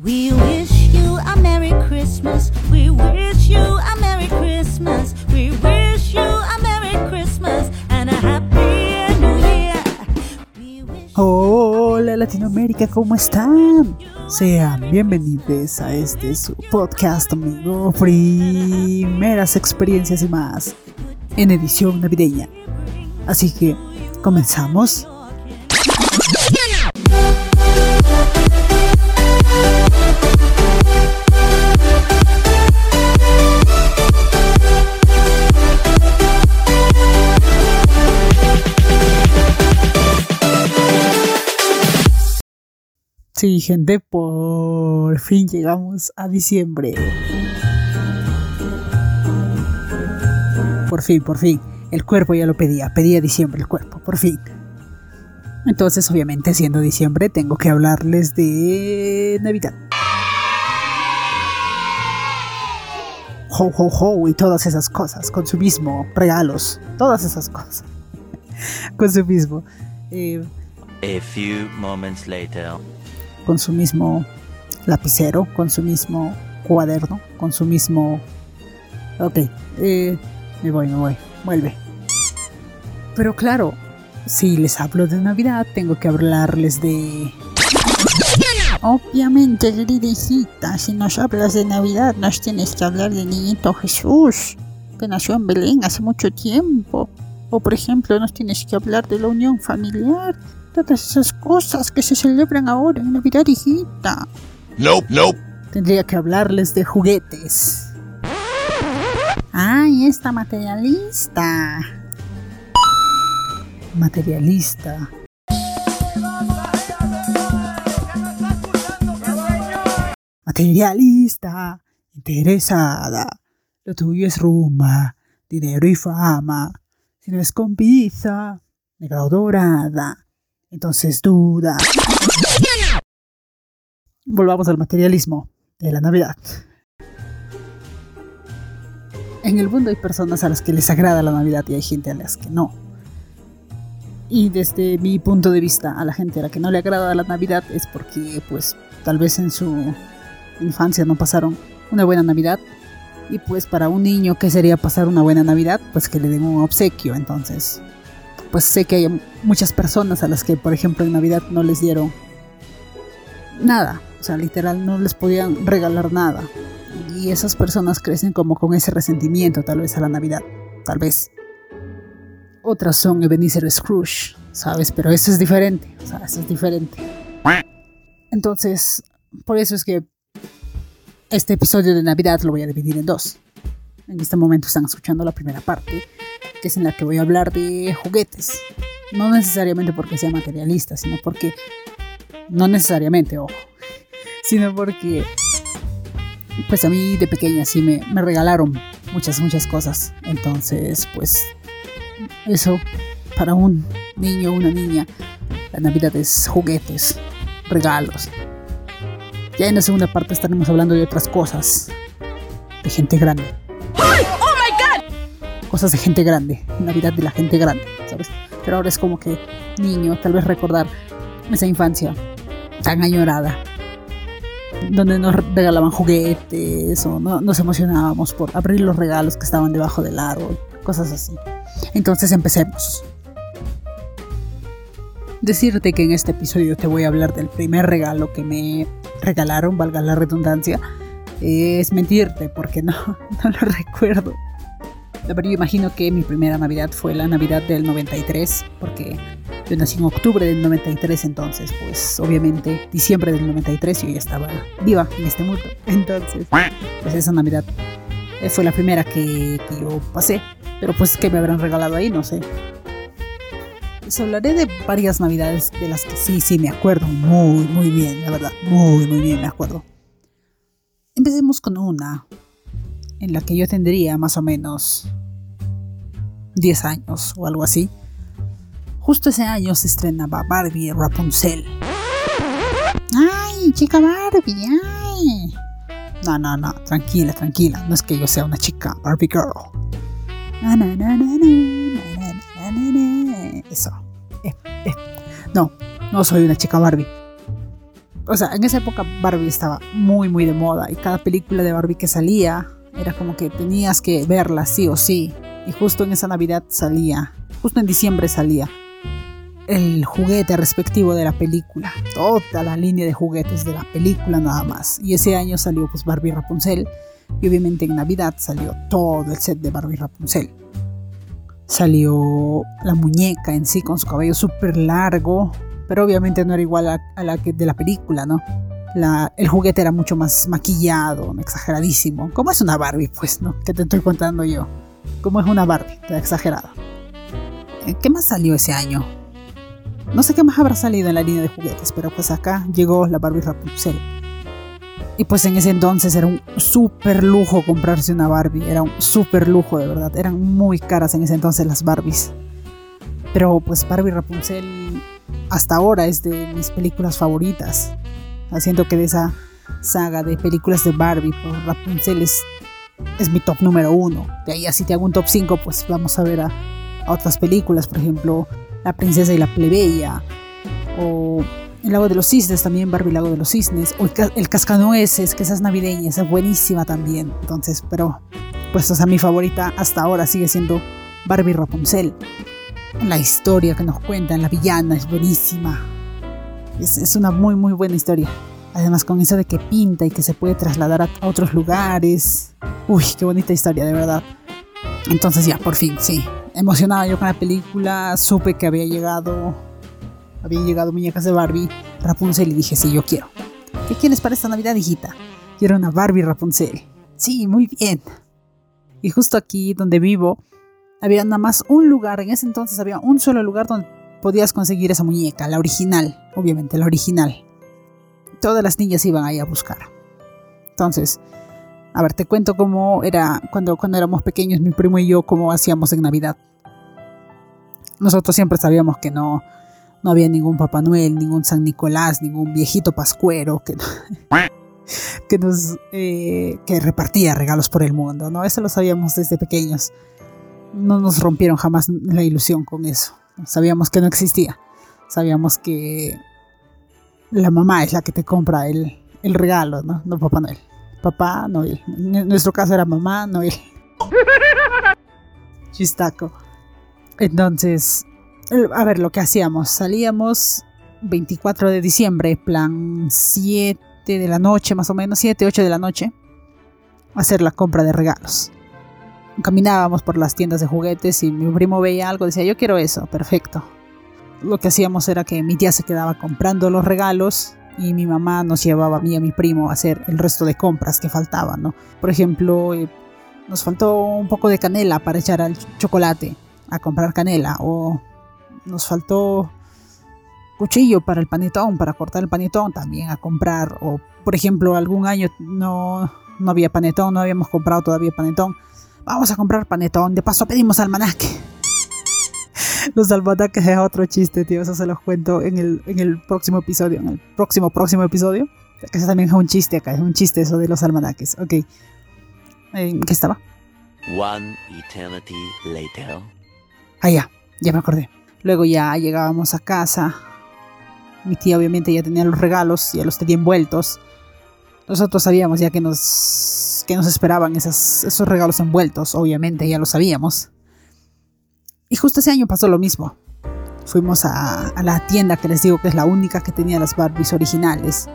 We wish you a Merry Christmas. We wish you a Merry Christmas. We wish you a Merry Christmas and a Happy New Year. Hola Latinoamérica, ¿cómo están? Sean bienvenidos a este su podcast amigo, primeras experiencias y más, en edición navideña. Así que, comenzamos. Sí, gente, por fin llegamos a diciembre. Por fin, por fin. El cuerpo ya lo pedía, pedía diciembre el cuerpo, por fin. Entonces, obviamente, siendo diciembre, tengo que hablarles de Navidad. Ho, ho, ho y todas esas cosas, consumismo, regalos, todas esas cosas. consumismo. Eh, A few moments later. Con su mismo lapicero, con su mismo cuaderno, con su mismo... Ok, eh, me voy, me voy, vuelve. Pero claro, si les hablo de Navidad, tengo que hablarles de... Obviamente, querida si nos hablas de Navidad, nos tienes que hablar del niñito Jesús, que nació en Belén hace mucho tiempo. O, por ejemplo, nos tienes que hablar de la unión familiar, todas esas cosas que se celebran ahora en Navidad, hijita. Nope, nope. Tendría que hablarles de juguetes. ¡Ay, esta materialista! Materialista. Materialista, interesada. Lo tuyo es rumba, dinero y fama. Si no es con pizza, negra o dorada, entonces duda. Volvamos al materialismo de la Navidad. En el mundo hay personas a las que les agrada la Navidad y hay gente a las que no. Y desde mi punto de vista, a la gente a la que no le agrada la Navidad es porque, pues, tal vez en su infancia no pasaron una buena Navidad. Y pues para un niño, ¿qué sería pasar una buena Navidad? Pues que le den un obsequio. Entonces, pues sé que hay muchas personas a las que, por ejemplo, en Navidad no les dieron nada. O sea, literal, no les podían regalar nada. Y esas personas crecen como con ese resentimiento, tal vez a la Navidad. Tal vez. Otras son Ebenezer Scrooge, ¿sabes? Pero eso es diferente. O sea, eso es diferente. Entonces, por eso es que este episodio de Navidad lo voy a dividir en dos. En este momento están escuchando la primera parte, que es en la que voy a hablar de juguetes. No necesariamente porque sea materialista, sino porque... No necesariamente, ojo. Sino porque... Pues a mí de pequeña sí me, me regalaron muchas, muchas cosas. Entonces, pues... Eso, para un niño o una niña, la Navidad es juguetes, regalos. Ya en la segunda parte estaremos hablando de otras cosas. De gente grande. Cosas de gente grande. Navidad de la gente grande, ¿sabes? Pero ahora es como que niño, tal vez recordar esa infancia tan añorada. Donde nos regalaban juguetes o no, nos emocionábamos por abrir los regalos que estaban debajo del árbol. Cosas así. Entonces empecemos. Decirte que en este episodio te voy a hablar del primer regalo que me regalaron, valga la redundancia, es mentirte porque no, no lo recuerdo. Pero yo imagino que mi primera Navidad fue la Navidad del 93, porque yo nací en octubre del 93, entonces pues obviamente diciembre del 93 yo ya estaba viva en este mundo. Entonces, pues esa Navidad eh, fue la primera que, que yo pasé. Pero pues que me habrán regalado ahí, no sé. Les hablaré de varias navidades de las que sí, sí me acuerdo muy, muy bien, la verdad, muy, muy bien me acuerdo. Empecemos con una en la que yo tendría más o menos 10 años o algo así. Justo ese año se estrenaba Barbie Rapunzel. ¡Ay, chica Barbie! ¡Ay! No, no, no, tranquila, tranquila. No es que yo sea una chica Barbie Girl. Eso. No, no soy una chica Barbie. O sea, en esa época Barbie estaba muy, muy de moda y cada película de Barbie que salía era como que tenías que verla sí o sí. Y justo en esa Navidad salía, justo en diciembre salía el juguete respectivo de la película, toda la línea de juguetes de la película nada más. Y ese año salió pues Barbie Rapunzel y obviamente en Navidad salió todo el set de Barbie Rapunzel. Salió la muñeca en sí con su cabello súper largo, pero obviamente no era igual a, la de la película, ¿no? La, el juguete era mucho más maquillado, exageradísimo. Como es una Barbie, pues, ¿no? ¿Qué te estoy contando yo? Como es una Barbie, exagerada. Eh, ¿Qué más salió ese año? No sé qué más habrá salido en la línea de juguetes, pero pues acá llegó la Barbie Rapunzel. Y pues en ese entonces era un súper lujo comprarse una Barbie. Era un súper lujo, de verdad. Eran muy caras en ese entonces las Barbies. Pero pues Barbie Rapunzel hasta ahora es de mis películas favoritas. Haciendo que de esa saga de películas de Barbie, pues Rapunzel es, mi top número uno. De ahí así te hago un top 5, pues vamos a ver a, otras películas. Por ejemplo, La princesa y la plebeya. O el lago de los cisnes también, Barbie Lago de los cisnes, o el, cascanueces, que esa es navideña, es buenísima también. Entonces, pero, pues, o sea, mi favorita hasta ahora sigue siendo Barbie Rapunzel. La historia que nos cuentan, la villana es buenísima. Es, es una muy, muy buena historia. Además, con eso de que pinta y que se puede trasladar a, otros lugares. Uy, qué bonita historia, de verdad. Entonces, ya, por fin, sí. Emocionada yo con la película, supe que había llegado habían llegado muñecas de Barbie, Rapunzel y dije, sí, yo quiero. ¿Qué quieres para esta Navidad, hijita? Quiero una Barbie Rapunzel. Sí, muy bien. Y justo aquí donde vivo, había nada más un lugar, en ese entonces había un solo lugar donde podías conseguir esa muñeca, la original, obviamente, la original. Todas las niñas iban ahí a buscar. Entonces, a ver, te cuento cómo era cuando, cuando éramos pequeños, mi primo y yo, cómo hacíamos en Navidad. Nosotros siempre sabíamos que no, no había ningún Papá Noel, ningún San Nicolás, ningún viejito pascuero que, que nos eh, que repartía regalos por el mundo, ¿no? Eso lo sabíamos desde pequeños. No nos rompieron jamás la ilusión con eso. Sabíamos que no existía. Sabíamos que la mamá es la que te compra el, el regalo, ¿no? No Papá Noel. Papá Noel. En nuestro caso era mamá Noel. Chistaco. Entonces, a ver, lo que hacíamos, salíamos 24 de diciembre, plan 7 de la noche, más o menos, 7, 8 de la noche, a hacer la compra de regalos. Caminábamos por las tiendas de juguetes y mi primo veía algo, decía, yo quiero eso, perfecto. Lo que hacíamos era que mi tía se quedaba comprando los regalos y mi mamá nos llevaba a mí y a mi primo a hacer el resto de compras que faltaban, ¿no? Por ejemplo, eh, nos faltó un poco de canela para echar al chocolate, a comprar canela, o nos faltó cuchillo para el panetón, para cortar el panetón también a comprar. O, por ejemplo, algún año no, no había panetón, no habíamos comprado todavía panetón. Vamos a comprar panetón. De paso pedimos almanaque. Los almanaques es otro chiste, tío. Eso se los cuento en el, en el próximo episodio. En el próximo, próximo episodio. Eso también es un chiste acá. Es un chiste eso de los almanaques. Ok. ¿En qué estaba? One eternity later. Ah, ya. Ya me acordé. Luego ya llegábamos a casa. Mi tía obviamente ya tenía los regalos, ya los tenía envueltos. Nosotros sabíamos ya que nos, que nos esperaban esos regalos envueltos, obviamente ya lo sabíamos. Y justo ese año pasó lo mismo. Fuimos a, a la tienda que les digo que es la única que tenía las Barbies originales.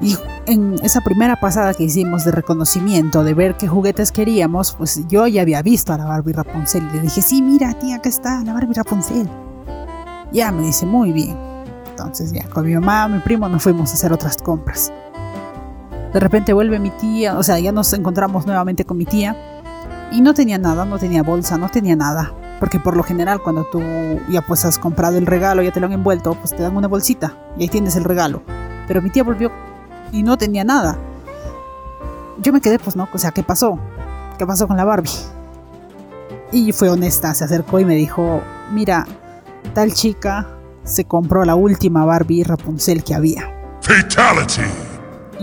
Y en esa primera pasada que hicimos de reconocimiento, de ver qué juguetes queríamos, pues yo ya había visto a la Barbie Rapunzel y le dije, sí, mira, tía, acá está la Barbie Rapunzel. Ya me dice, muy bien. Entonces ya, con mi mamá, mi primo, nos fuimos a hacer otras compras. De repente vuelve mi tía, o sea, ya nos encontramos nuevamente con mi tía y no tenía nada, no tenía bolsa, no tenía nada. Porque por lo general cuando tú ya pues has comprado el regalo, ya te lo han envuelto, pues te dan una bolsita y ahí tienes el regalo. Pero mi tía volvió y no tenía nada. Yo me quedé, pues no, o sea, ¿qué pasó? ¿Qué pasó con la Barbie? Y fue honesta, se acercó y me dijo, mira, tal chica se compró la última Barbie Rapunzel que había. Fatality.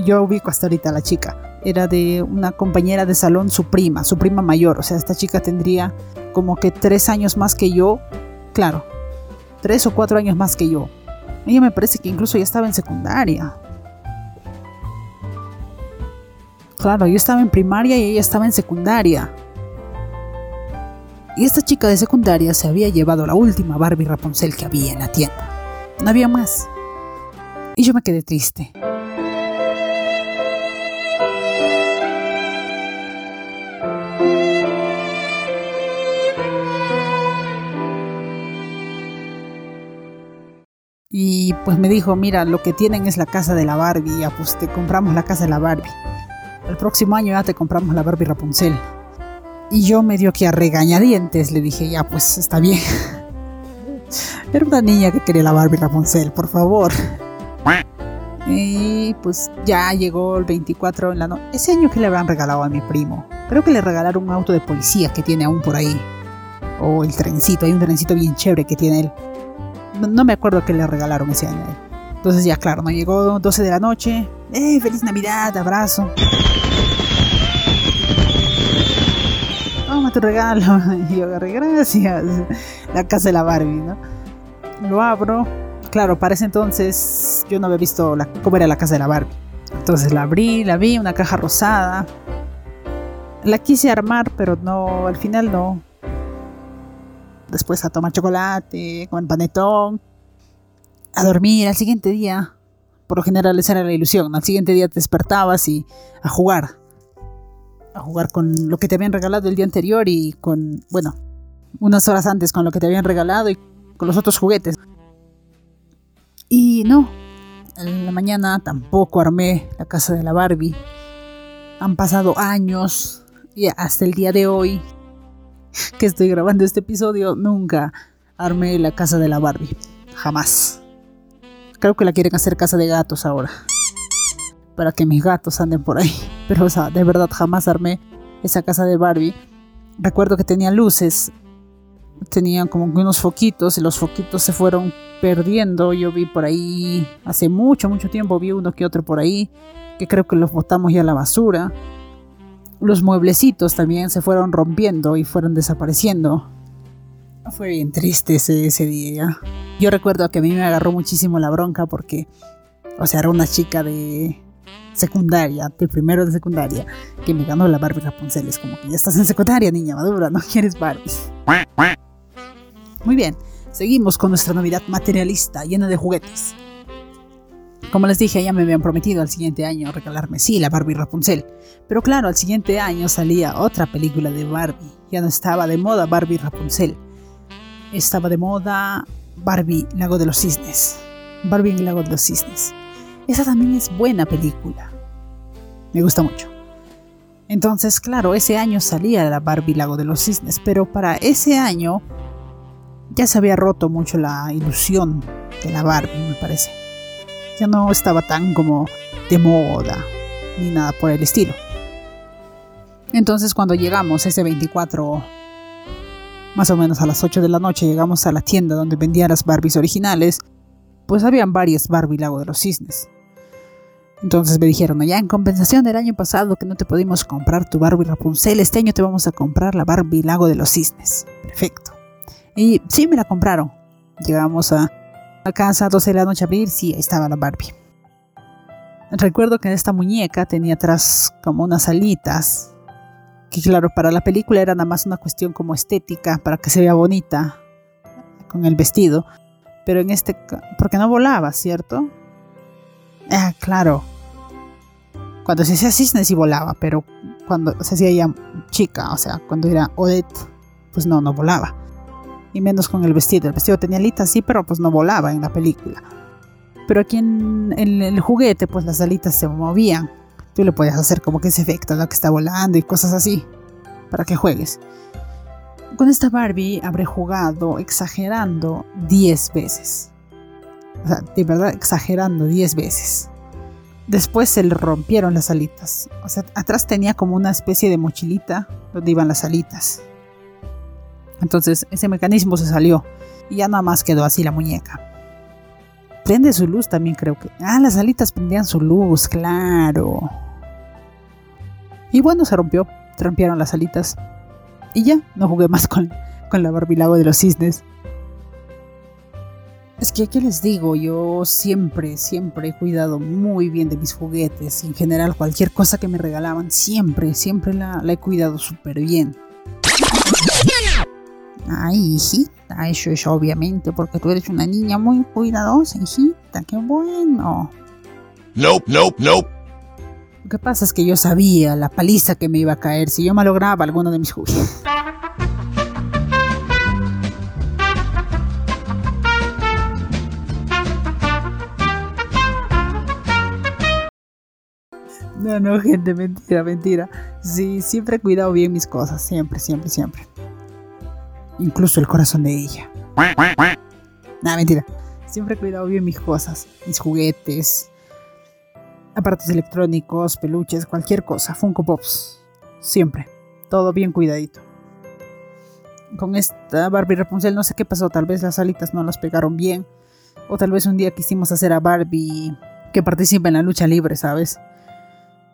Yo ubico hasta ahorita a la chica. Era de una compañera de salón, su prima, su prima mayor. O sea, esta chica tendría como que tres años más que yo. Claro, tres o cuatro años más que yo. Ella me parece que incluso ya estaba en secundaria. Claro, yo estaba en primaria y ella estaba en secundaria. Y esta chica de secundaria se había llevado la última Barbie Rapunzel que había en la tienda. No había más. Y yo me quedé triste. Pues me dijo, mira, lo que tienen es la casa de la Barbie, ya pues te compramos la casa de la Barbie. El próximo año ya te compramos la Barbie Rapunzel. Y yo medio que a regañadientes le dije, ya pues está bien. Era una niña que quería la Barbie Rapunzel, por favor. Y pues ya llegó el 24 en la noche. Ese año que le habrán regalado a mi primo. Creo que le regalaron un auto de policía que tiene aún por ahí. O el trencito, hay un trencito bien chévere que tiene él. No, me acuerdo qué le regalaron ese año. Entonces ya claro, no llegó 12 de la noche. ¡Eh, feliz Navidad! Abrazo. Toma tu regalo. Y yo agarré, gracias. La casa de la Barbie, ¿no? Lo abro. Claro, para ese entonces yo no había visto la, cómo era la casa de la Barbie. Entonces la abrí, la vi, una caja rosada. La quise armar, pero no, al final no. Después a tomar chocolate, con panetón, a dormir. Al siguiente día, por lo general esa era la ilusión. Al siguiente día te despertabas y a jugar. A jugar con lo que te habían regalado el día anterior y con, bueno, unas horas antes con lo que te habían regalado y con los otros juguetes. Y no, en la mañana tampoco armé la casa de la Barbie. Han pasado años y hasta el día de hoy que estoy grabando este episodio nunca armé la casa de la Barbie. Jamás. Creo que la quieren hacer casa de gatos ahora. Para que mis gatos anden por ahí. Pero o sea, de verdad jamás armé esa casa de Barbie. Recuerdo que tenía luces tenían como unos foquitos y los foquitos se fueron perdiendo. Yo vi por ahí hace mucho, mucho tiempo, vi uno que otro por ahí, que creo que los botamos ya a la basura. Los mueblecitos también se fueron rompiendo y fueron desapareciendo. Fue bien triste ese, ese día. Yo recuerdo que a mí me agarró muchísimo la bronca porque, o sea, era una chica de secundaria, de primero de secundaria, que me ganó la Barbie Rapunzel. Es como que ya estás en secundaria, niña madura, no quieres Barbie. Muy bien, seguimos con nuestra Navidad materialista, llena de juguetes. Como les dije, ya me habían prometido al siguiente año regalarme, sí, la Barbie Rapunzel. Pero claro, al siguiente año salía otra película de Barbie. Ya no estaba de moda Barbie Rapunzel. Estaba de moda Barbie Lago de los Cisnes. Barbie Lago de los Cisnes. Esa también es buena película. Me gusta mucho. Entonces, claro, ese año salía la Barbie Lago de los Cisnes, pero para ese año ya se había roto mucho la ilusión de la Barbie, me parece. Ya no estaba tan como de moda, ni nada por el estilo. Entonces cuando llegamos ese 24, más o menos a las 8 de la noche, llegamos a la tienda donde vendían las Barbies originales, pues habían varias Barbie Lago de los Cisnes. Entonces me dijeron, ya en compensación del año pasado que no te pudimos comprar tu Barbie Rapunzel, este año te vamos a comprar la Barbie Lago de los Cisnes. Perfecto. Y sí, me la compraron. Llegamos a, a casa a 12 de la noche a abrir, sí, ahí estaba la Barbie. Recuerdo que esta muñeca tenía atrás como unas alitas, que claro, para la película era nada más una cuestión como estética, para que se vea bonita con el vestido. Pero en este, porque no volaba, ¿cierto? Ah, claro. Cuando se hacía cisne sí volaba, pero cuando se hacía ya chica, o sea, cuando era Odette, pues no, no volaba. Y menos con el vestido. El vestido tenía alitas, sí, pero pues no volaba en la película. Pero aquí en, el juguete, pues las alitas se movían. Tú le puedes hacer como que ese efecto, ¿no? Que está volando y cosas así. Para que juegues. Con esta Barbie habré jugado exagerando 10 veces. O sea, de verdad exagerando 10 veces. Después se le rompieron las alitas. O sea, atrás tenía como una especie de mochilita donde iban las alitas. Entonces ese mecanismo se salió y ya nada más quedó así la muñeca. Prende su luz también creo que. Ah, las alitas prendían su luz, claro. Y bueno, se rompió. Rompieron las alitas. Y ya, no jugué más con, con la Barbie Lago de los Cisnes. Es que, ¿qué les digo? Yo siempre, siempre he cuidado muy bien de mis juguetes y en general cualquier cosa que me regalaban, siempre, siempre la, la he cuidado súper bien. Ay, hijita, eso es obviamente porque tú eres una niña muy cuidadosa, hijita, qué bueno. Nope, nope, nope. Lo que pasa es que yo sabía la paliza que me iba a caer si yo malograba alguno de mis juguetes. No, no, gente, mentira, mentira. Sí, siempre he cuidado bien mis cosas, siempre, siempre, siempre. Incluso el corazón de ella. Nada, mentira. Siempre he cuidado bien mis cosas, mis juguetes, aparatos electrónicos, peluches, cualquier cosa, Funko Pops. Siempre. Todo bien cuidadito. Con esta Barbie Rapunzel no sé qué pasó, tal vez las alitas no las pegaron bien. O tal vez un día quisimos hacer a Barbie que participe en la lucha libre, ¿sabes?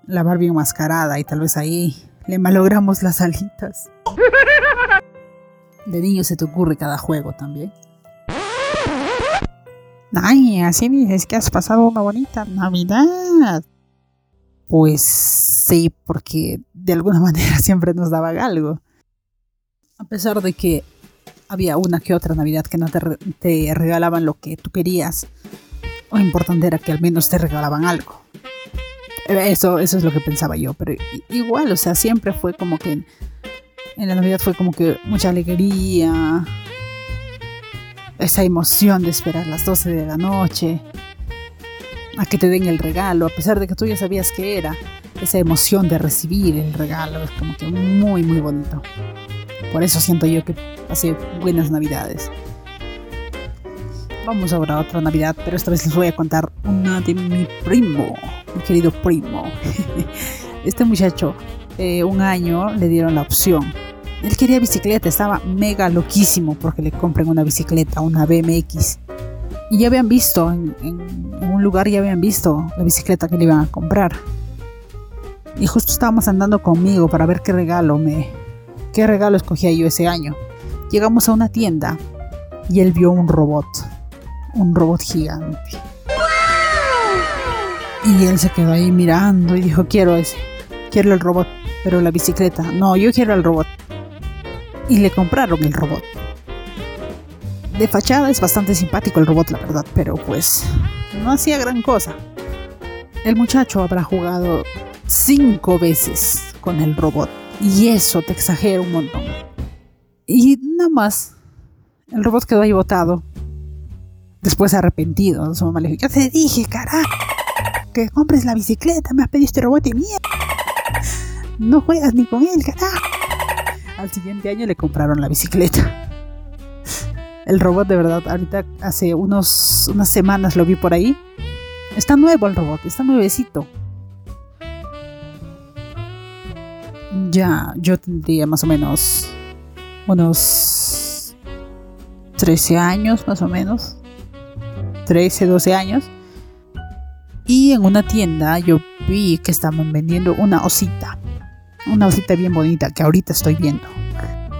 La Barbie enmascarada y tal vez ahí le malogramos las alitas. De niño se te ocurre cada juego también. Ay, así dices que has pasado una bonita Navidad. Pues sí, porque de alguna manera siempre nos daban algo. A pesar de que había una que otra Navidad que no te, te regalaban lo que tú querías, lo importante era que al menos te regalaban algo. Eso, eso es lo que pensaba yo, pero igual, o sea, siempre fue como que en, la Navidad fue como que mucha alegría, esa emoción de esperar las 12 de la noche, a que te den el regalo, a pesar de que tú ya sabías que era, esa emoción de recibir el regalo es como que muy, muy bonito. Por eso siento yo que pasé buenas navidades. Vamos ahora a otra navidad, pero esta vez les voy a contar una de mi primo, mi querido primo. Este muchacho, eh, un año le dieron la opción. Él quería bicicleta, estaba mega loquísimo porque le compren una bicicleta, una BMX. Y ya habían visto, en, un lugar ya habían visto la bicicleta que le iban a comprar. Y justo estábamos andando conmigo para ver qué regalo me, qué regalo escogía yo ese año. Llegamos a una tienda y él vio un robot, un robot gigante. Y él se quedó ahí mirando y dijo, quiero ese, quiero el robot, pero la bicicleta, no, yo quiero el robot. Y le compraron el robot. De fachada es bastante simpático el robot, la verdad, pero pues no hacía gran cosa. El muchacho habrá jugado cinco veces con el robot. Y eso te exagera un montón. Y nada más. El robot quedó ahí botado. Después arrepentido. Su mamá le dijo, ya te dije, carajo, que compres la bicicleta. Me has pedido este robot de mierda. No juegas ni con él, carajo. Al siguiente año le compraron la bicicleta. El robot de verdad, ahorita hace unos, unas semanas lo vi por ahí. Está nuevo el robot, está nuevecito. Ya, yo tendría más o menos unos 13 años, más o menos. 13, 12 años. Y en una tienda yo vi que estaban vendiendo una osita. Una osita bien bonita que ahorita estoy viendo.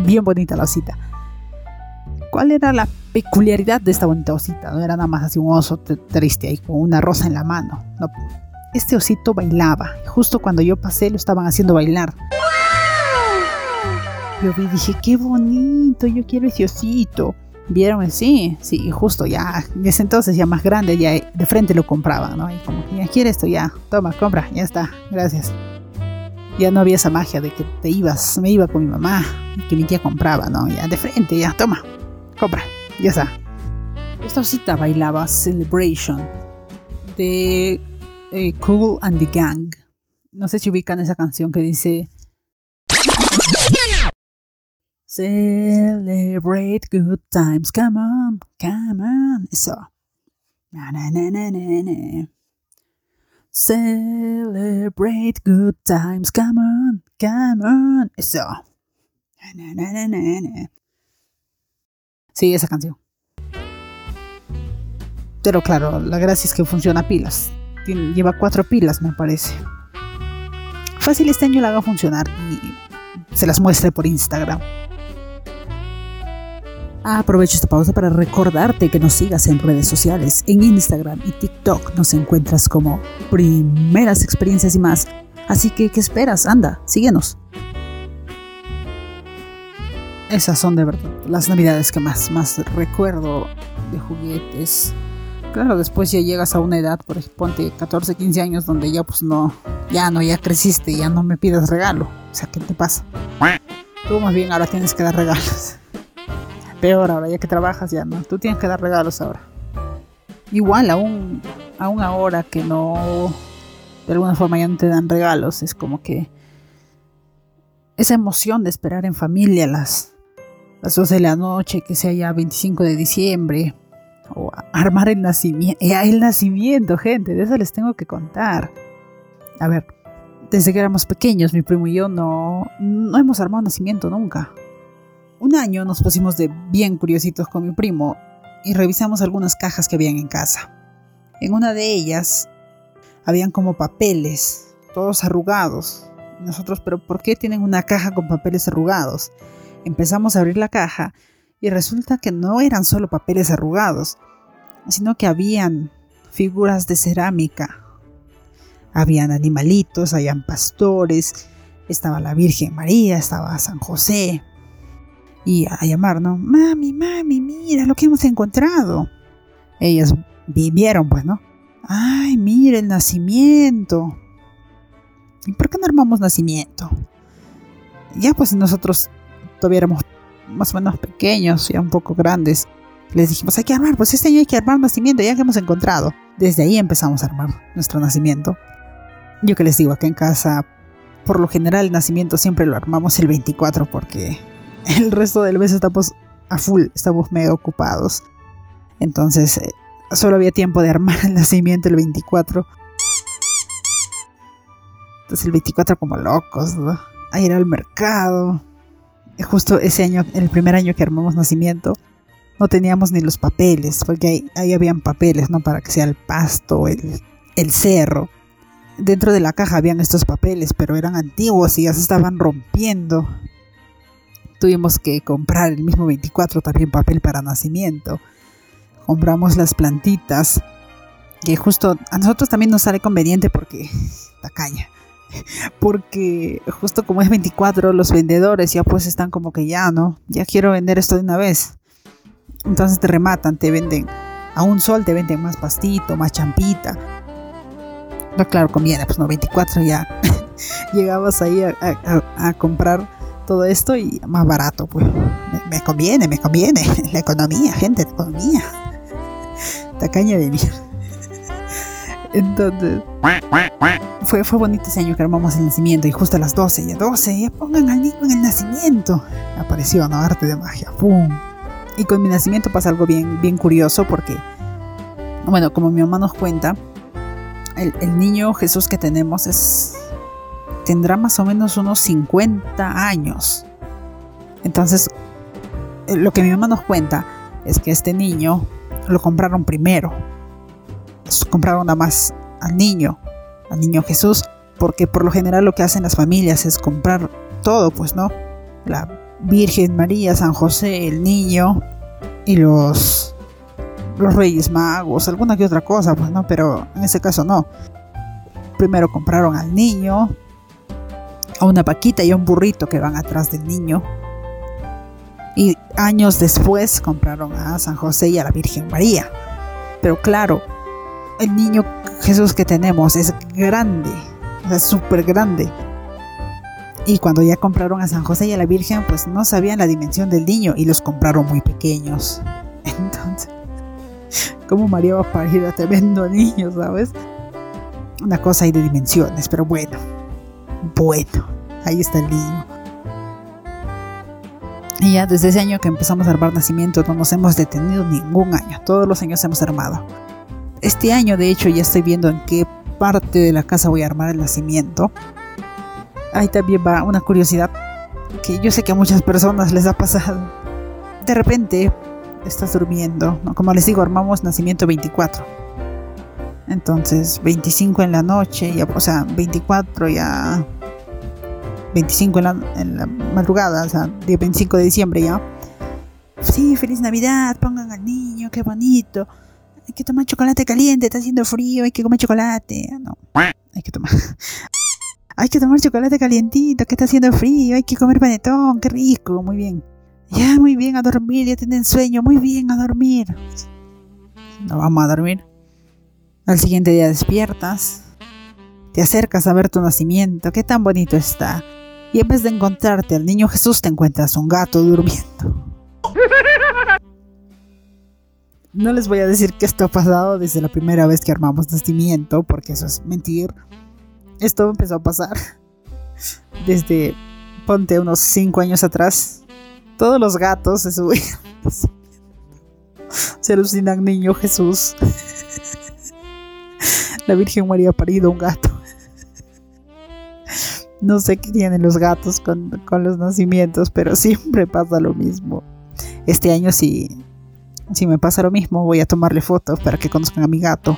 Bien bonita la osita. ¿Cuál era la peculiaridad de esta bonita osita? No era nada más así un oso triste ahí con una rosa en la mano. No. Este osito bailaba. Justo cuando yo pasé lo estaban haciendo bailar. Yo vi dije, qué bonito, yo quiero ese osito. ¿Vieron? Sí, sí, justo ya. En ese entonces ya más grande, ya de frente lo compraban, ¿no? Y como, ya quiere esto, ya, toma, compra, ya está, gracias. Ya no había esa magia de que te ibas, me iba con mi mamá que mi tía compraba, ¿no? Ya de frente, ya, toma, compra, ya está. Esta osita bailaba Celebration de eh, Cool and the Gang. No sé si ubican esa canción que dice Celebrate good times, come on, come on. Eso. Na, na, na, na, na, na. Celebrate good times, come on, come on. Eso. Sí, esa canción. Pero claro, la gracia es que funciona pilas. Tiene- lleva cuatro pilas, me parece. Fácil este año la haga funcionar y se las muestre por Instagram. Aprovecho esta pausa para recordarte que nos sigas en redes sociales. En Instagram y TikTok nos encuentras como Primeras Experiencias y más. Así que, ¿qué esperas? Anda, síguenos. Esas son de verdad las navidades que más, más recuerdo de juguetes. Claro, después ya llegas a una edad, por ejemplo, ponte 14, 15 años, donde ya pues no, ya no, ya creciste, ya no me pidas regalo. O sea, ¿qué te pasa? Tú más bien ahora tienes que dar regalos. Peor ahora, ya que trabajas ya no. Tú tienes que dar regalos ahora. Igual, aún, aún ahora que no, de alguna forma ya no te dan regalos, es como que esa emoción de esperar en familia las, las 12 de la noche, que sea ya 25 de diciembre, o armar el nacimiento. El nacimiento, gente, de eso les tengo que contar. A ver, desde que éramos pequeños, mi primo y yo no, no hemos armado nacimiento nunca. Un año nos pusimos de bien curiositos con mi primo y revisamos algunas cajas que habían en casa. En una de ellas habían como papeles, todos arrugados. Nosotros, pero ¿por qué tienen una caja con papeles arrugados? Empezamos a abrir la caja y resulta que no eran solo papeles arrugados, sino que habían figuras de cerámica. Habían animalitos, habían pastores, estaba la Virgen María, estaba San José. Y a llamar, ¿no? Mami, mami, mira lo que hemos encontrado. Ellas vivieron, pues, ¿no? Ay, mira el nacimiento. ¿Y por qué no armamos nacimiento? Ya pues si nosotros todavía éramos más o menos pequeños, ya un poco grandes, les dijimos, hay que armar, pues este año hay que armar nacimiento, ya que hemos encontrado. Desde ahí empezamos a armar nuestro nacimiento. Yo que les digo, acá en casa, por lo general el nacimiento siempre lo armamos el 24 porque el resto del mes estamos a full, estamos mega ocupados. Entonces, eh, solo había tiempo de armar el nacimiento el 24. Entonces el 24 como locos, ¿no? A ir al mercado. Justo ese año, el primer año que armamos nacimiento, no teníamos ni los papeles, porque ahí, ahí habían papeles, ¿no? Para que sea el pasto, el, el cerro. Dentro de la caja habían estos papeles, pero eran antiguos y ya se estaban rompiendo. Tuvimos que comprar el mismo 24 también papel para nacimiento. Compramos las plantitas, que justo a nosotros también nos sale conveniente porque tacaña. Porque justo como es 24, los vendedores ya pues están como que ya, ¿no? Ya quiero vender esto de una vez. Entonces te rematan, te venden a un sol, te venden más pastito, más champita. No, claro, conviene, pues no, 24 ya. Llegabas ahí a, comprar todo esto y más barato, pues. Me, conviene, me conviene. La economía, gente, la economía. Tacaña de mierda. Entonces, fue, fue bonito ese año que armamos el nacimiento y justo a las 12, ya 12, ya pongan al niño en el nacimiento. Apareció, ¿no? Arte de magia. ¡Pum! Y con mi nacimiento pasa algo bien, bien curioso porque, bueno, como mi mamá nos cuenta, el, el niño Jesús que tenemos es tendrá más o menos unos 50 años. Entonces, lo que mi mamá nos cuenta es que este niño lo compraron primero. Compraron nada más al niño, al niño Jesús, porque por lo general lo que hacen las familias es comprar todo, pues, ¿no? La Virgen María, San José, el niño y los los Reyes Magos, alguna que otra cosa, pues, ¿no? Pero en ese caso no. Primero compraron al niño, a una vaquita y a un burrito que van atrás del niño. Y años después compraron a San José y a la Virgen María. Pero claro, el niño Jesús que tenemos es grande, es súper grande. Y cuando ya compraron a San José y a la Virgen, pues no sabían la dimensión del niño y los compraron muy pequeños. Entonces, ¿cómo María va a parir a tremendo niño, sabes? Una cosa ahí de dimensiones, pero bueno. Bueno, ahí está el niño. Y ya desde ese año que empezamos a armar nacimiento no nos hemos detenido ningún año. Todos los años hemos armado. Este año de hecho ya estoy viendo en qué parte de la casa voy a armar el nacimiento. Ahí también va una curiosidad que yo sé que a muchas personas les ha pasado. De repente estás durmiendo, ¿no? como les digo, armamos nacimiento 24. Entonces 25 en la noche, ya, o sea, 24 ya 25 en la, madrugada, o sea, día 25 de diciembre ya. Sí, feliz Navidad, pongan al niño, qué bonito. Hay que tomar chocolate caliente, está haciendo frío, hay que comer chocolate. No, hay que tomar. Hay que tomar chocolate calientito, que está haciendo frío, hay que comer panetón, qué rico, muy bien. Ya, muy bien, a dormir, ya tienen sueño, muy bien, a dormir. No vamos a dormir. Al siguiente día despiertas, te acercas a ver tu nacimiento, qué tan bonito está. Y en vez de encontrarte al niño Jesús, te encuentras un gato durmiendo. No les voy a decir que esto ha pasado desde la primera vez que armamos nacimiento, porque eso es mentir. Esto empezó a pasar desde, ponte, unos 5 años atrás. Todos los gatos se suben. Se alucinan niño Jesús. La Virgen María ha parido un gato. No sé qué tienen los gatos con, con los nacimientos, pero siempre pasa lo mismo. Este año si, si me pasa lo mismo, voy a tomarle fotos para que conozcan a mi gato.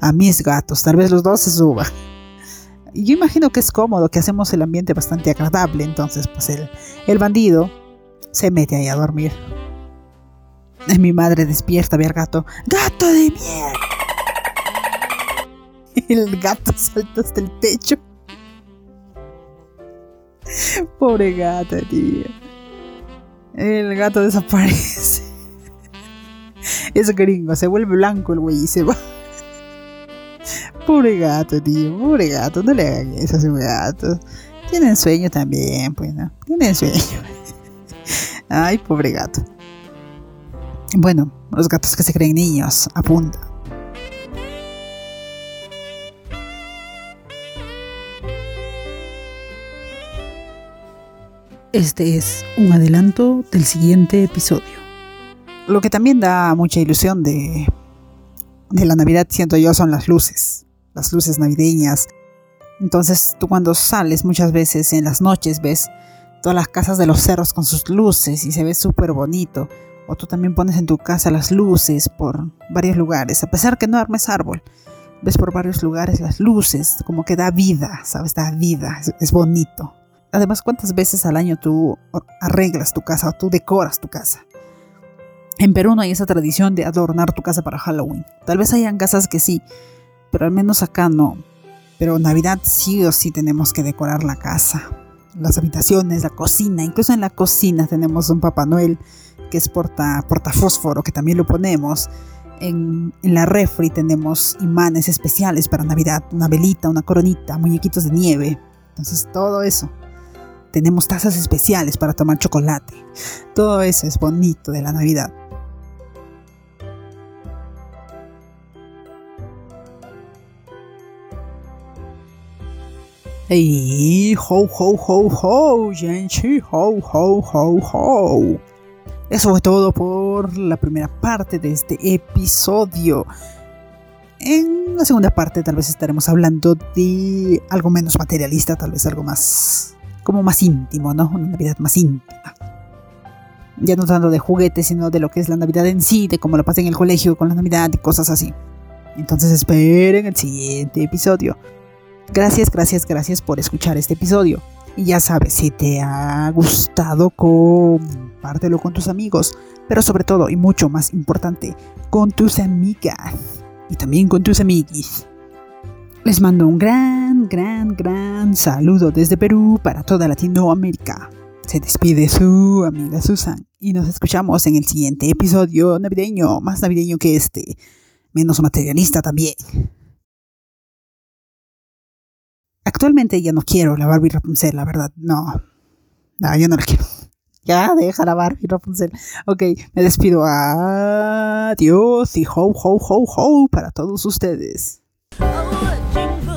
A mis gatos, tal vez los dos se suban. Yo imagino que es cómodo, que hacemos el ambiente bastante agradable, entonces pues el, el bandido se mete ahí a dormir. Mi madre despierta, ve al gato. ¡Gato de mierda! El gato salta hasta el techo. Pobre gato, tío. El gato desaparece. Es gringo, se vuelve blanco el güey y se va. Pobre gato, tío, pobre gato, no le hagan eso a su gato. Tienen sueño también, pues, ¿no? Tienen sueño. Ay, pobre gato. Bueno, los gatos que se creen niños, apunta. Este es un adelanto del siguiente episodio. Lo que también da mucha ilusión de, de la Navidad, siento yo, son las luces. Las luces navideñas. Entonces tú cuando sales muchas veces en las noches ves todas las casas de los cerros con sus luces y se ve súper bonito. O tú también pones en tu casa las luces por varios lugares, a pesar que no armes árbol. Ves por varios lugares las luces, como que da vida, ¿sabes? Da vida, es, es bonito. Además, ¿cuántas veces al año tú arreglas tu casa o tú decoras tu casa? En Perú no hay esa tradición de adornar tu casa para Halloween. Tal vez hayan casas que sí, pero al menos acá no. Pero Navidad sí o sí tenemos que decorar la casa. Las habitaciones, la cocina, incluso en la cocina tenemos un Papá Noel que es porta, portafósforo, que también lo ponemos. En, en, la refri tenemos imanes especiales para Navidad, una velita, una coronita, muñequitos de nieve. Entonces todo eso. Tenemos tazas especiales para tomar chocolate. Todo eso es bonito de la Navidad. Y ho ho ho ho, gente, ho ho ho ho. Eso fue todo por la primera parte de este episodio. En la segunda parte tal vez estaremos hablando de algo menos materialista, tal vez algo más como más íntimo, ¿no? Una Navidad más íntima. Ya no tanto de juguetes, sino de lo que es la Navidad en sí, de cómo lo pasé en el colegio con la Navidad y cosas así. Entonces esperen el siguiente episodio. Gracias, gracias, gracias por escuchar este episodio. Y ya sabes, si te ha gustado, compártelo con tus amigos. Pero sobre todo, y mucho más importante, con tus amigas. Y también con tus amiguis. Les mando un gran, gran, gran saludo desde Perú para toda Latinoamérica. Se despide su amiga Susan y nos escuchamos en el siguiente episodio navideño, más navideño que este, menos materialista también. Actualmente ya no quiero la Barbie Rapunzel, la verdad, no. No, yo no la quiero. Ya, deja la Barbie Rapunzel. Ok, me despido. Adiós y ho, ho, ho, ho para todos ustedes. Oh, jingle